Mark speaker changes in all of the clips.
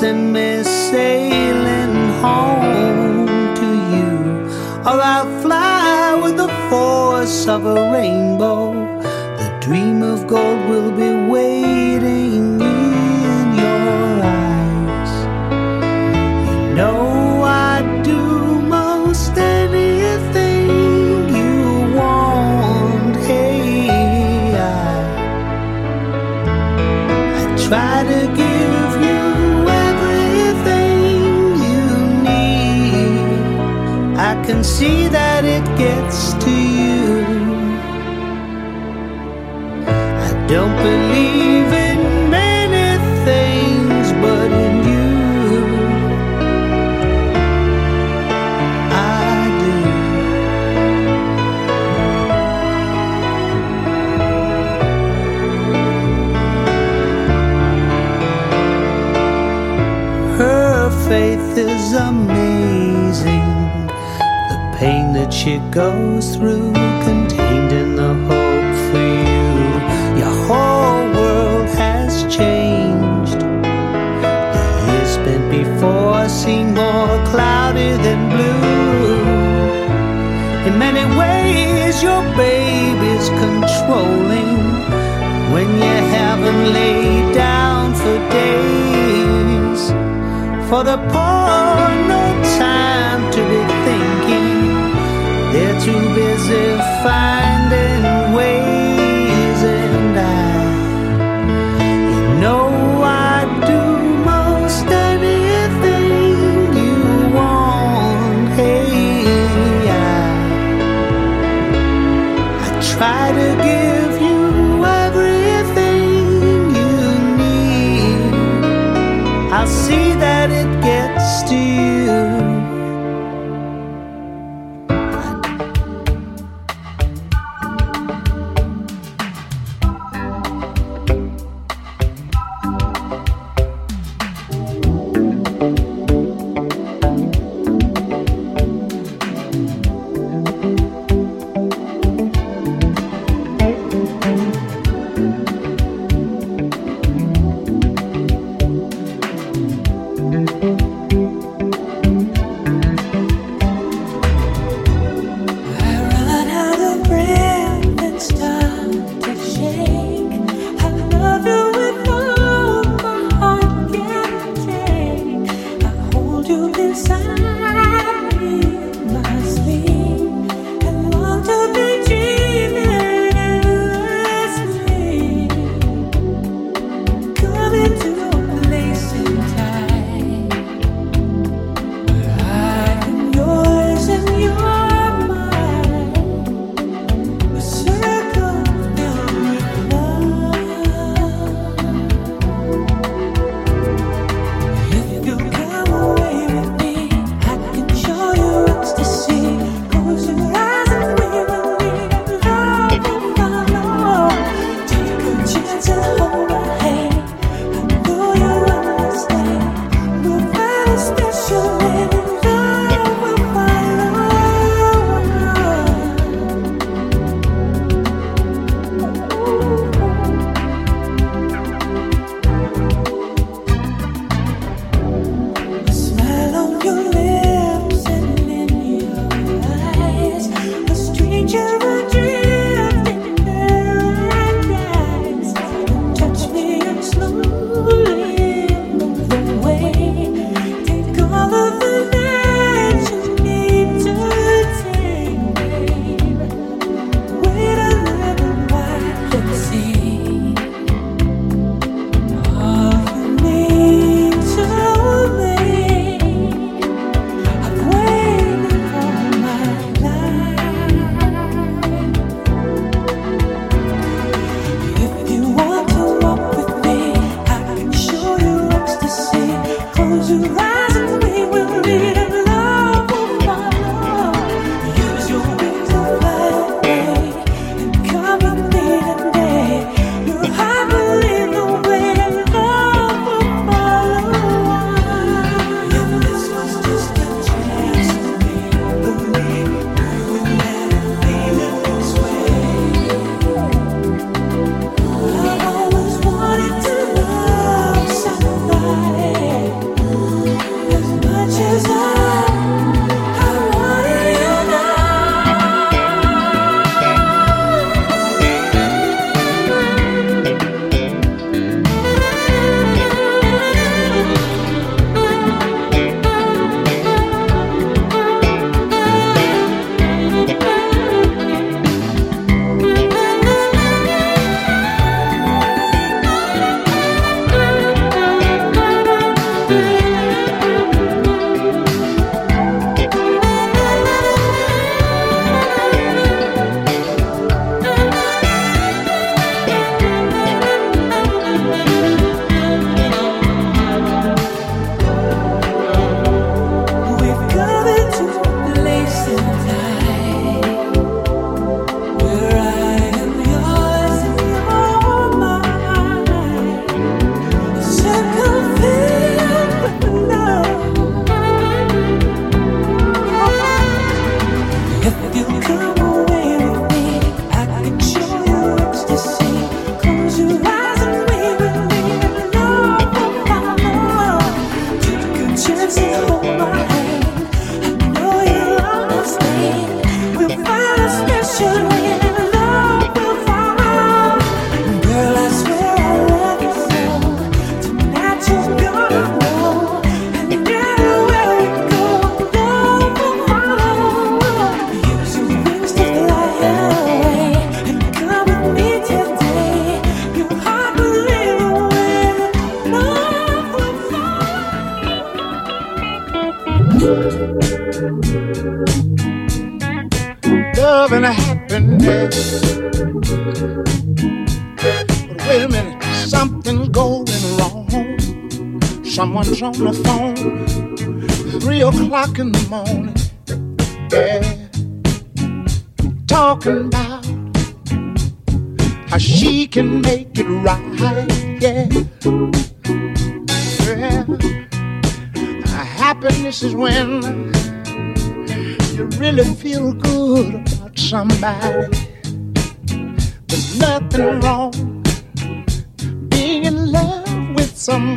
Speaker 1: send me sailing home to you. Or I'll fly with the force of a rainbow. The dream of gold will be waiting in your eyes. You know I'd do most anything you want. Hey, I, I try to give can see that it gets to you. I don't believe in many things, but in you, I do. Her faith is amazing. Pain that she goes through, contained in the hope for you. Your whole world has changed. The years spent before seem more cloudy than blue. In many ways, your baby's controlling when you haven't laid down for days. For the poor, busy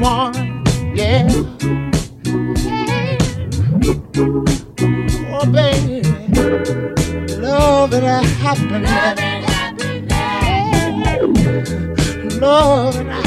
Speaker 2: someone yeah. Oh, baby, love and a happiness. Love and happiness.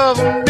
Speaker 3: love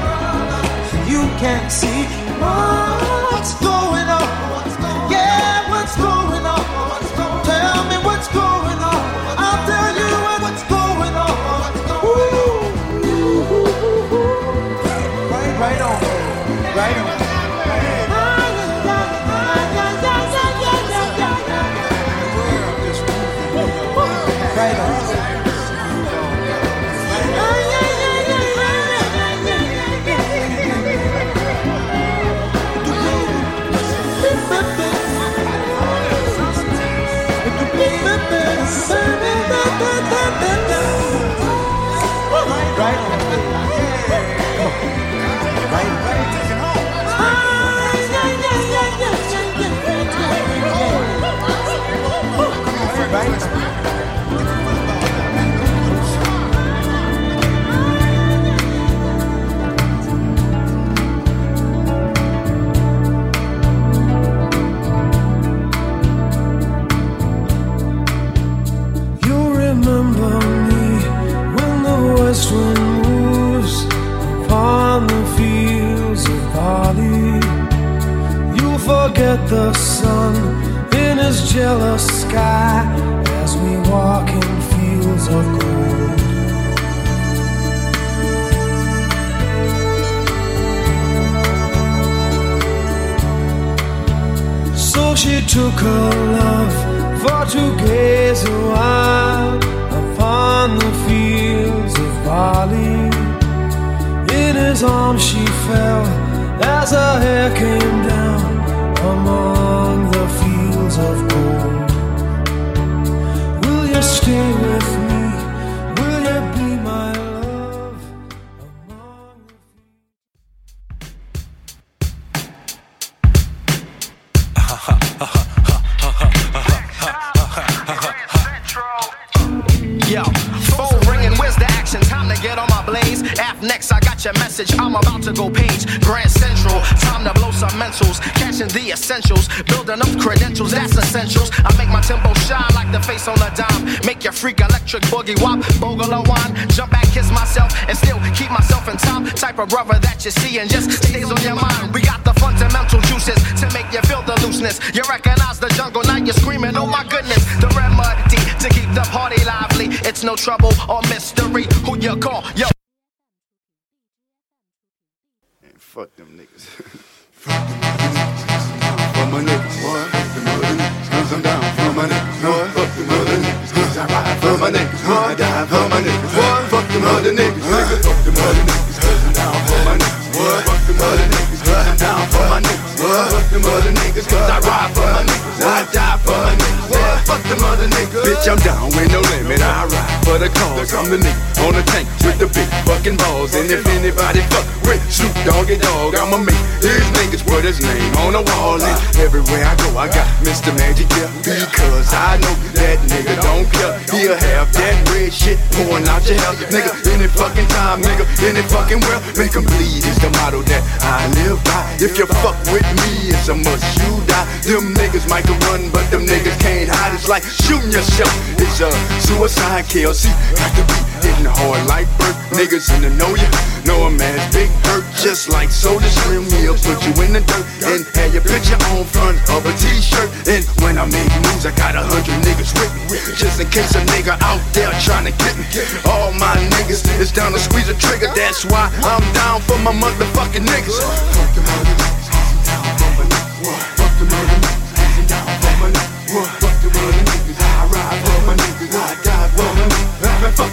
Speaker 3: You can't see what's going on. Yeah, what's going on? Tell me what's going on. I'll tell you what's going on. Ooh, right, on, right on. Right
Speaker 4: got your message. I'm about to go page. Grand Central, time to blow some mentals. Cashing the essentials, building up credentials, that's essentials. I make my tempo shine like the face on a dime. Make your freak electric boogie wop, bogle a wine. Jump back, kiss myself, and still keep myself in time. Type of brother that you see and just stays on your mind. We got the fundamental juices to make you feel the looseness. You recognize the jungle, now you're screaming, oh my goodness. The remedy to keep the party lively. It's no trouble or mystery. Who you call? Yo.
Speaker 5: Man, fuck them niggas. For my niggas, boy. Fuck them other niggas. Cause I'm down for my niggas, boy. Fuck them other niggas. Cause I ride for my niggas, boy. I die for my niggas, boy. Fuck them other niggas, nigga. Fuck them other niggas. Cause I'm down for my niggas, boy. Fuck them other niggas. Cause I'm down for my niggas, boy. Fuck them other niggas. Cause I ride for my niggas, boy. I die Bitch, I'm down with no limit. I ride for the cause. I'm the nigga on the tank with the big fucking balls. And if anybody fuck with Snoop Doggy Dogg, I'ma make his niggas put his name on the wall. And everywhere I go, I got Mr. Magic here. Because I know that nigga don't care. He'll have that red shit pouring out your hell. Nigga, any fucking time, nigga, any fucking world. Make 'em bleed is the motto that I live by. If you fuck with me, it's a must you die. Them niggas might run, but them niggas can't hide. It's like shooting yourself. It's a suicide kill. See, got to be hitting hard like birth. Niggas in the know ya. Know a man's big hurt, just like Soulja Slim. He'll put you in the dirt and have your picture on front of a t-shirt. And when I make moves, I got a hundred niggas with me. Just in case a nigga out there trying to get me. All my niggas is down to squeeze a trigger. That's why I'm down for my motherfucking niggas. Fuck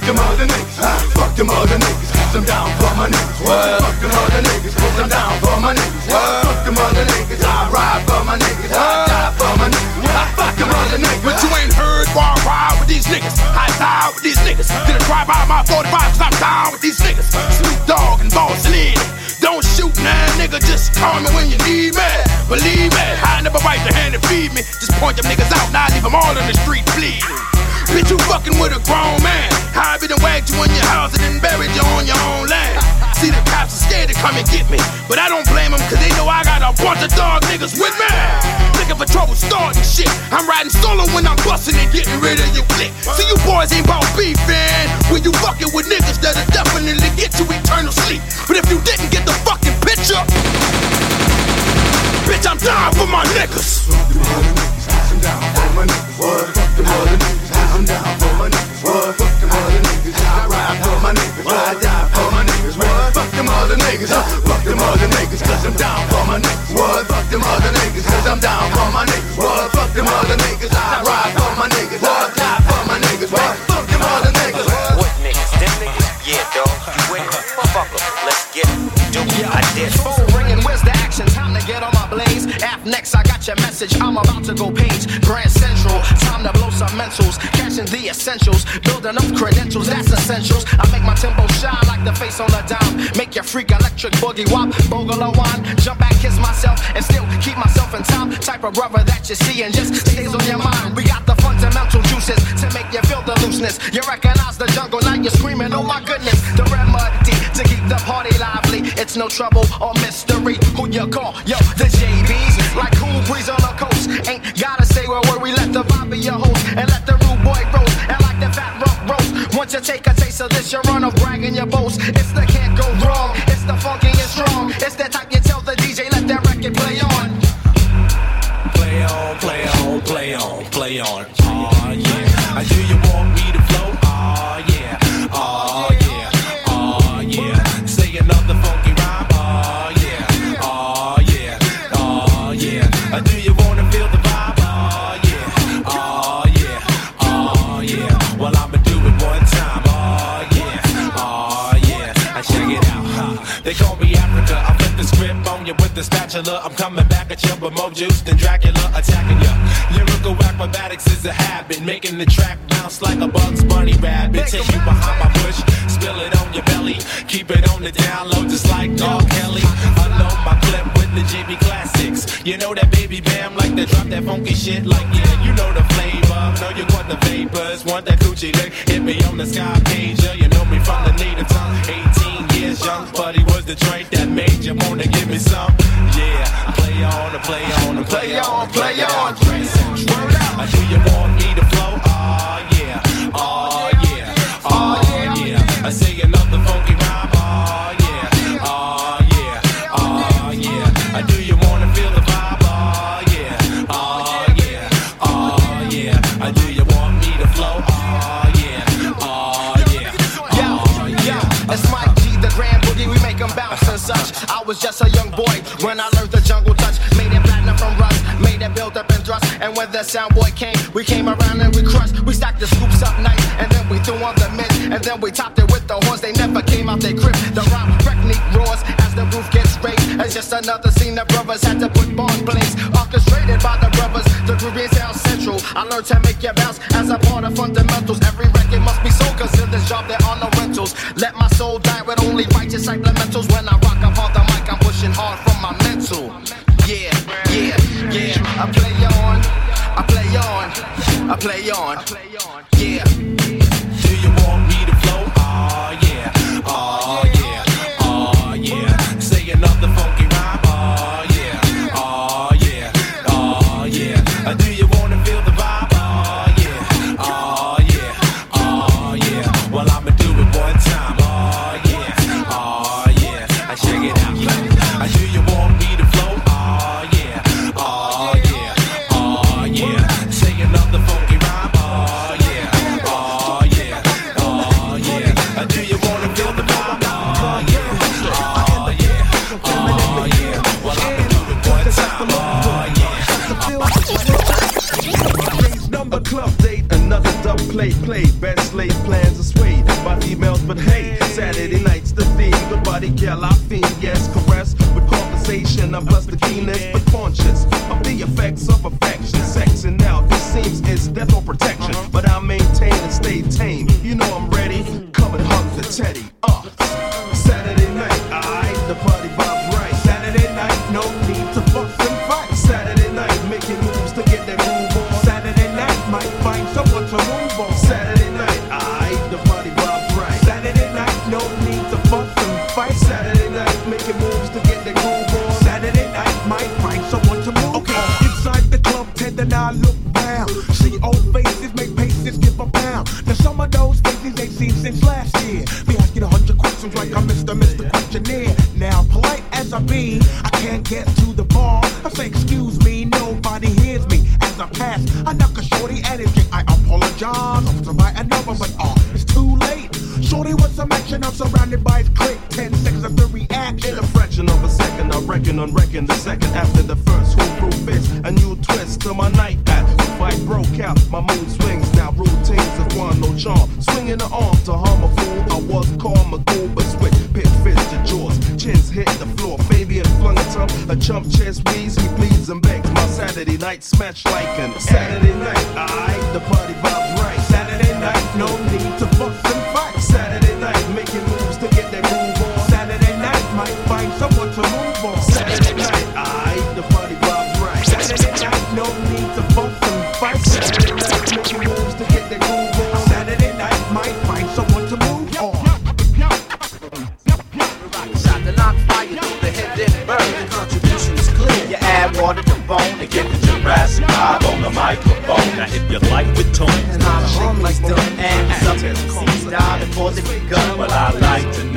Speaker 5: them other niggas. Fuck them other niggas, I'm down for my niggas. What? Fuck them other niggas, I'm down for my niggas. What? Fuck them other niggas, I ride for my niggas. I die for my niggas. Ah, Fuck them other niggas.
Speaker 2: But you ain't heard why I ride with these niggas. I die with these niggas. Did a drive by my 45 cause I'm down with these niggas. Snoop Dogg and Boss Lady. Don't shoot now, nigga. Just call me when you need me. Believe me, I never bite your hand and feed me. Just point them niggas out, now I leave them all in the street bleeding. Bitch, you fucking with a grown man. I been and wagged you in your house and then buried you on your own land. See, the cops are scared to come and get me. But I don't blame them, cause they know I got a bunch of dog niggas with me. Looking for trouble starting shit. I'm riding solo when I'm busting and getting rid of your clique. See, you boys ain't about beefing. When you fucking with niggas that'll definitely get you eternal sleep. But if you didn't get the fucking picture, bitch, I'm down for my niggas.
Speaker 5: Niggas. I'm down for my niggas. What? Fuck them other niggas. I ride for my niggas. What? Fuck them other niggas. Cause I'm down for my niggas. What? Fuck them other niggas. Cause I'm down for my niggas. What? Fuck them other niggas. I
Speaker 4: message. I'm about to go page. Grand Central, time to blow some mentals. Cashing the essentials, building up credentials, that's essentials. I make my tempo shine like the face on a dime. Make your freak electric boogie wop, boggle wine. Jump back, kiss myself, and still keep myself in time. Type of brother that you see and just stays on your mind. We got the fundamental juices to make you feel the looseness. You recognize the jungle, now you're screaming, oh my goodness. The remedy to keep the party lively. It's no trouble or mystery. Who you call? Yo, roast. You take a taste of this, you run off bragging your boast. It's the can't go wrong. It's the funky
Speaker 6: check it out. They call me Africa. I flip the script on you with the spatula. I'm coming back at you with more juice than Dracula attacking you. Lyrical acrobatics is a habit, making the track bounce like a Bugs Bunny rabbit. Take you behind my bush, spill it on your belly, keep it on the down low, just like Dog Kelly. Unload my clip with the JB classics. You know that baby bam, like to drop that funky shit, like yeah, you know the flavor. Know you want the vapors, want that coochie lick. Hit me on the sky page, yeah, you know me from the native tongue. 18 years young, but he was the drink that made you wanna give me some. Yeah, play on and play on and play,
Speaker 4: Play on, play on.
Speaker 6: Word out. Do you want me to flow? Oh yeah, oh yeah, oh yeah. I say another funky
Speaker 4: was just a young boy when I learned the jungle touch. Made it platinum from rust, made it build up and thrust. And when the sound boy came, we came around and we crushed. We stacked the scoops up nice, and then we threw on the mix, and then we topped it with the horns. They never came out their crib. The rhyme technique roars as the roof gets raised. It's just another scene the brothers had to put on blaze. Orchestrated by the brothers, the Caribbean sound I learned to make it bounce as a part of fundamentals. Every record must be sold, cause in this job there are no rentals. Let my soul die with only righteous supplementals. When I rock upon the mic, I'm pushing hard from my mental. Yeah, yeah, yeah. I play on, I play on, I play on. Yeah.
Speaker 7: Conversation. I'm plus the keenness, but conscious of the effects of affection. Sex and now it seems it's death or protection, but I maintain and stay tame. You know I'm ready. Come and hug the teddy. Uh, Saturday night, alright, the party vibes right. Saturday night, no need to fuss and fight. Saturday night, making moves to get that groove on. Saturday night, might find someone to move on. Saturday night, alright, the party vibes right. Saturday night, no need to fuss and fight. Saturday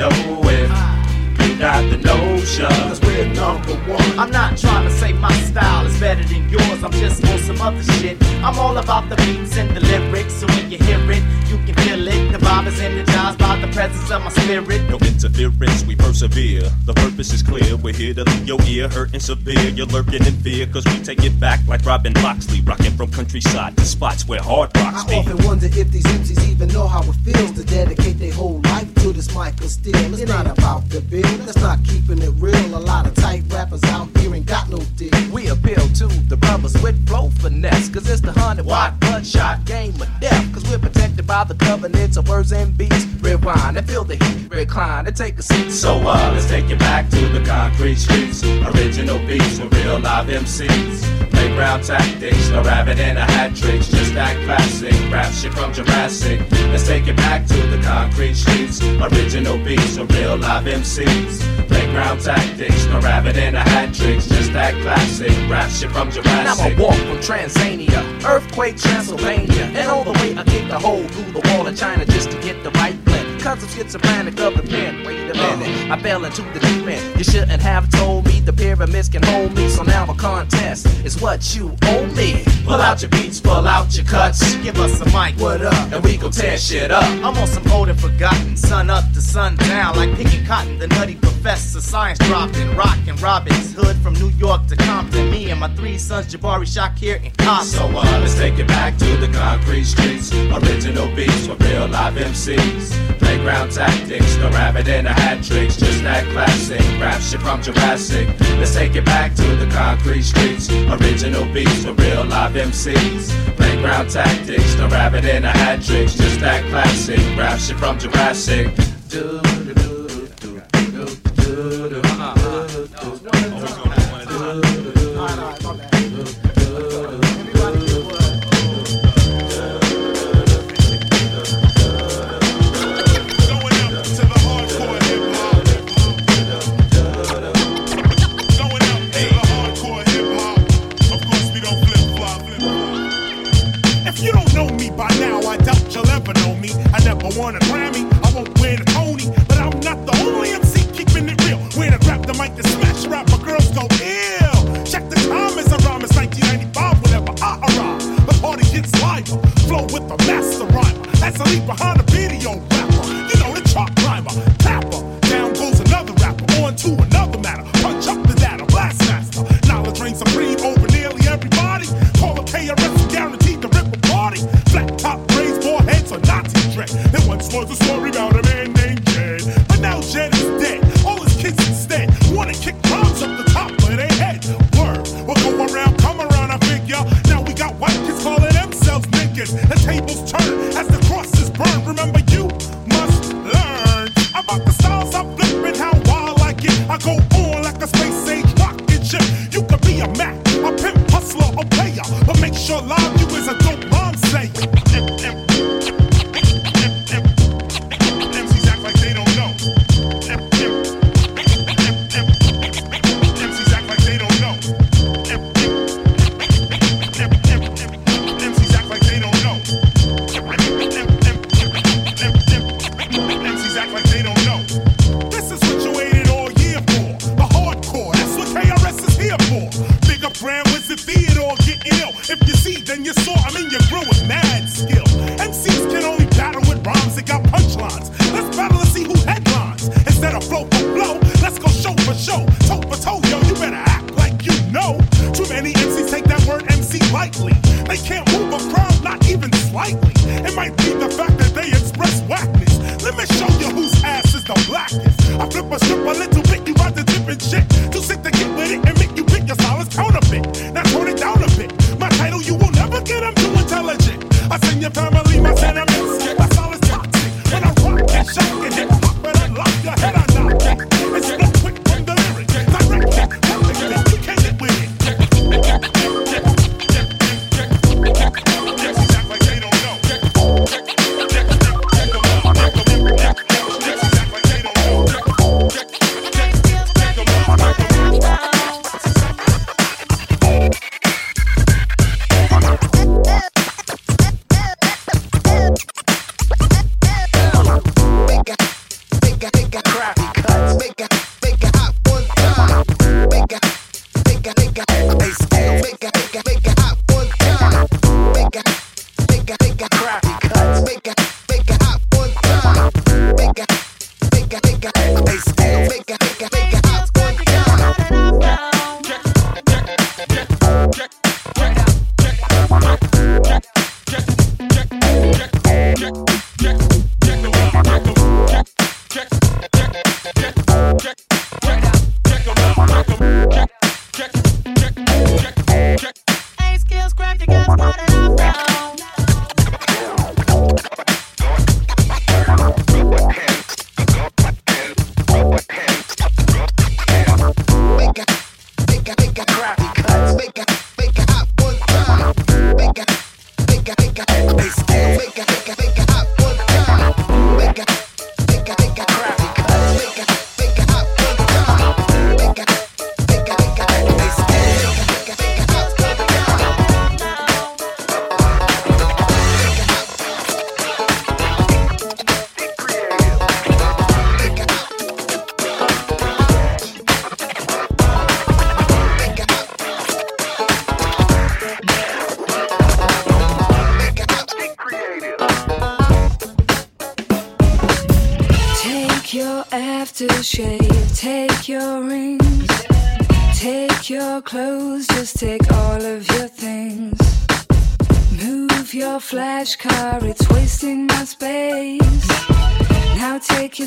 Speaker 8: know if you got the notion. Cause we're number one. I'm not trying to say my style is better than yours. I'm just on some other shit. I'm all about the beats and the lyrics. So when you hear it, you can feel it. The vibe is energized by the presence of my spirit.
Speaker 9: No interference, we persevere. The purpose is clear. We're here to leave your ear hurting severe. You're lurking in fear, cause we take it back like Robin Loxley. Rocking from countryside to spots where hard rocks
Speaker 10: I
Speaker 9: be.
Speaker 10: often wonder if these MCs even know how it feels to dedicate their whole life to this mic of steel. It's not about the bill, that's not keeping it real. A lot of tight rappers out here ain't got no deal.
Speaker 8: We appeal to the brothers with flow finesse. Cause it's the hundred watt bloodshot game of death. Cause we're protected by the covenants of and beats. Rewind and feel the heat, recline and take a seat.
Speaker 9: So uh, let's take it back to the concrete streets. Original beats with real live MCs. Playground tactics, a rabbit and a hat tricks. Just that classic rap shit from Jurassic. Let's take it back to the concrete streets. Original beats with real live MCs. Playground tactics, no rabbit and a hat tricks. Just that classic rap shit from Jurassic.
Speaker 8: I'ma walk from Tanzania, earthquake Transylvania, and all the way I kick a hole through the wall of China just to get the right blend. Cause I'm schizophrenic of the pen. Wait a minute, I fell into the deep end. You shouldn't have told me the pyramids can hold me. So now a contest is what you owe me.
Speaker 9: Pull out your beats, pull out your cuts.
Speaker 8: Give us a mic, what up?
Speaker 9: And we gon' tear shit up.
Speaker 8: I'm on some old and forgotten, sun up to sundown, like picking cotton. The nutty professor, science dropping, rockin' Robin's Hood from New York to Compton. Me and my three sons, Jabari, Shakir, and Compton.
Speaker 9: So uh, let's take it back to the concrete streets. Original beats with real live MCs playground tactics. The rabbit in a hat tricks, just that classic. Rap shit from Jurassic. Let's take it back to the concrete streets. Original beats with real live MCs. Playground tactics. The rabbit in a hat tricks, just that classic. Rap shit from Jurassic.
Speaker 11: Doo -doo -doo.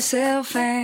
Speaker 11: Myself and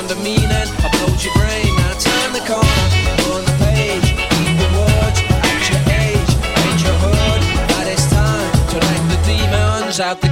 Speaker 12: Found a meaning, upload your brain. Now turn the corner, on the page. Eat the words at your age. Ain't you heard that it's time to the demons out the